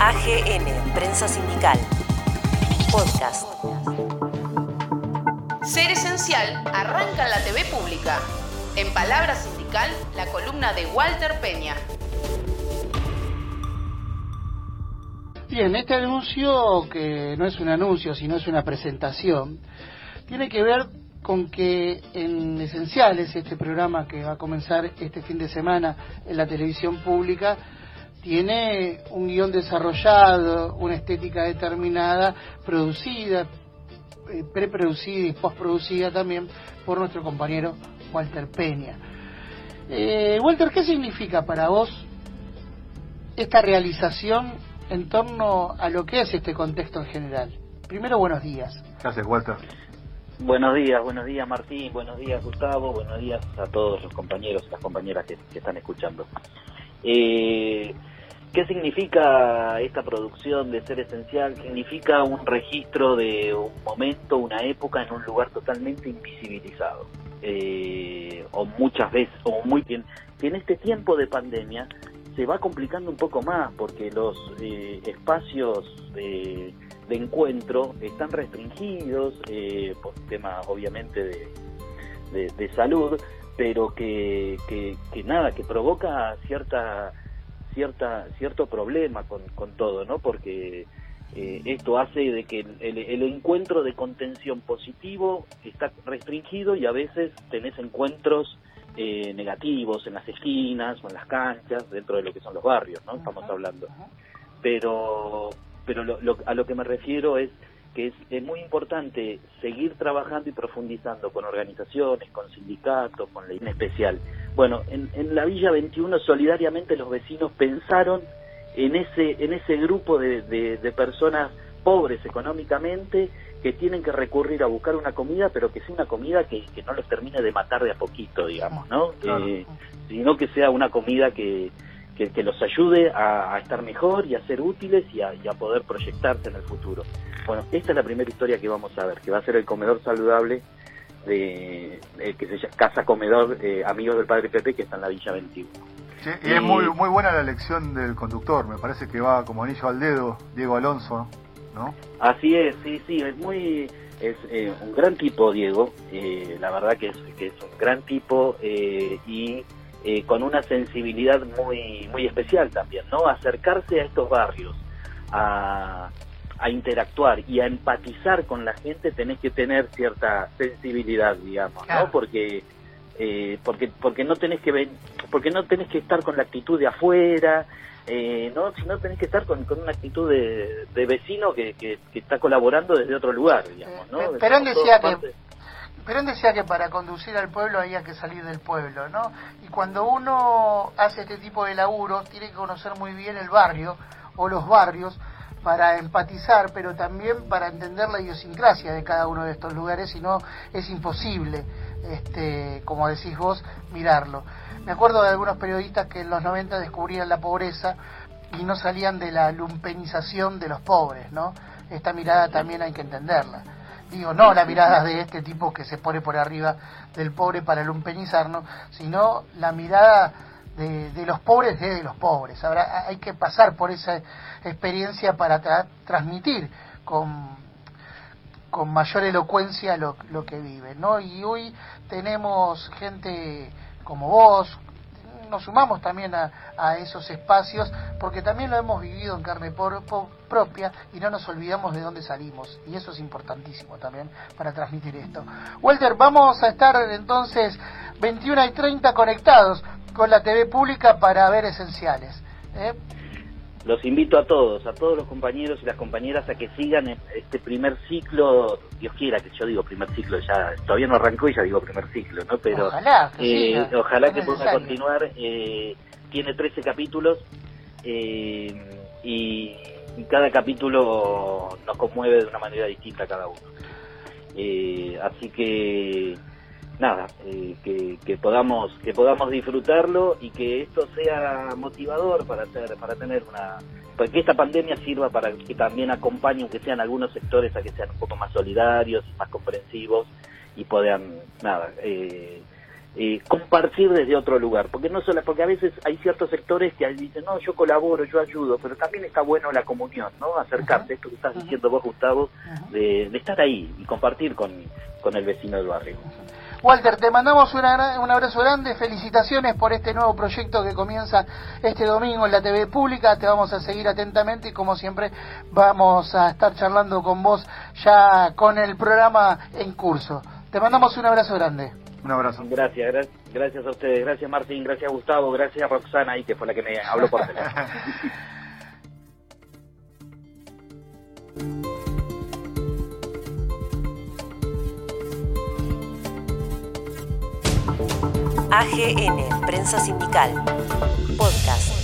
AGN, Prensa Sindical. Podcast. Ser Esencial arranca en la TV pública. En Palabra Sindical, la columna de Walter Peña. Bien, este anuncio, que no es un anuncio, sino es una presentación, tiene que ver con que en Esenciales, este programa que va a comenzar este fin de semana en la televisión pública, tiene un guion desarrollado, una estética determinada, producida, eh, preproducida y postproducida también por nuestro compañero Walter Peña. Eh, Walter, ¿qué significa para vos esta realización en torno a lo que es este contexto en general? Primero, buenos días. Gracias, Walter. Buenos días, buenos días Martín, buenos días Gustavo, buenos días a todos los compañeros y las compañeras que, están escuchando. Eh, ¿Qué significa esta producción de Ser Esencial? Significa un registro de un momento, una época en un lugar totalmente invisibilizado. Eh, o muchas veces, o muy bien, que en este tiempo de pandemia se va complicando un poco más porque los eh, espacios de de encuentro están restringidos eh, por temas obviamente de, de, salud, pero que, que, nada, que provoca cierta cierta cierto problema con, con todo, ¿no? Porque eh, esto hace de que el, el, encuentro de contención positivo está restringido y a veces tenés encuentros eh, negativos en las esquinas o en las canchas dentro de lo que son los barrios, ¿no? Estamos hablando. Pero pero a lo que me refiero es que es, muy importante seguir trabajando y profundizando con organizaciones, con sindicatos, con ley en especial. Bueno, en, la Villa 21 solidariamente los vecinos pensaron en ese, en ese grupo de, personas pobres económicamente que tienen que recurrir a buscar una comida, pero que sea una comida que, no los termine de matar de a poquito, digamos, ¿no? Eh, sino que sea una comida que, que, los ayude a, estar mejor y a ser útiles y a, poder proyectarse en el futuro. Bueno, esta es la primera historia que vamos a ver, que va a ser el comedor saludable de, que se llama Casa Comedor eh, Amigos del Padre Pepe, que está en la Villa 21. y es muy, muy buena la elección del conductor, me parece que va como anillo al dedo, Diego Alonso, ¿no? Así es, sí, sí, es muy es eh, un gran tipo Diego, eh, la verdad que es, que es un gran tipo y eh, con una sensibilidad muy, muy especial también, ¿no? Acercarse a estos barrios, a, a interactuar y a empatizar con la gente tenés que tener cierta sensibilidad, digamos, ¿no? Porque eh, porque porque no tenés que ven, porque no tenés que estar con la actitud de afuera, eh, no, sino tenés que estar con, con una actitud de, de vecino que, que, está colaborando desde otro lugar, digamos, ¿no? Perón decía que Perón decía que para conducir al pueblo había que salir del pueblo, ¿no? Y cuando uno hace este tipo de laburos, tiene que conocer muy bien el barrio o los barrios para empatizar, pero también para entender la idiosincrasia de cada uno de estos lugares, si no es imposible, este, como decís vos, mirarlo. Me acuerdo de algunos periodistas que en los 90 descubrían la pobreza y no salían de la lumpenización de los pobres, ¿no? Esta mirada también hay que entenderla. Digo, no la mirada de este tipo que se pone por arriba del pobre para lumpenizarnos, sino la mirada de, los pobres desde los pobres. Ahora hay que pasar por esa experiencia para transmitir con, con mayor elocuencia lo, lo que viven, ¿no? Y hoy tenemos gente como vos, nos sumamos también a, esos espacios porque también lo hemos vivido en carne propia y no nos olvidamos de dónde salimos y eso es importantísimo también para transmitir esto. Walter, vamos a estar entonces 21 y 30 conectados con la TV pública para ver esenciales. ¿eh? Los invito a todos, a todos los compañeros y las compañeras a que sigan este primer ciclo, Dios quiera que yo digo primer ciclo, ya todavía no arrancó y ya digo primer ciclo, ¿no? Pero ojalá que, eh, ojalá que pueda continuar. Eh, tiene 13 capítulos eh, y, cada capítulo nos conmueve de una manera distinta cada uno. así que nada, eh, que, podamos que podamos disfrutarlo y que esto sea motivador para hacer, para tener una para que esta pandemia sirva para que también acompañe aunque sean algunos sectores a que sean un poco más solidarios más comprensivos y puedan nada eh, eh, compartir desde otro lugar, porque no solo, porque a veces hay ciertos sectores que dicen, no, yo colaboro, yo ayudo, pero también está bueno la comunión, ¿no? Acercarse, esto que estás diciendo vos, Gustavo, de, estar ahí y compartir con, con el vecino del barrio. Walter, te mandamos un abrazo grande, felicitaciones por este nuevo proyecto que comienza este domingo en la TV pública, te vamos a seguir atentamente y como siempre vamos a estar charlando con vos ya con el programa en curso. Te mandamos un abrazo grande. Un abrazo. Gracias, gracias a ustedes, gracias Martín, gracias Gustavo, gracias a Roxana ahí que fue la que me habló por teléfono. AGN, Prensa Sindical, Podcast.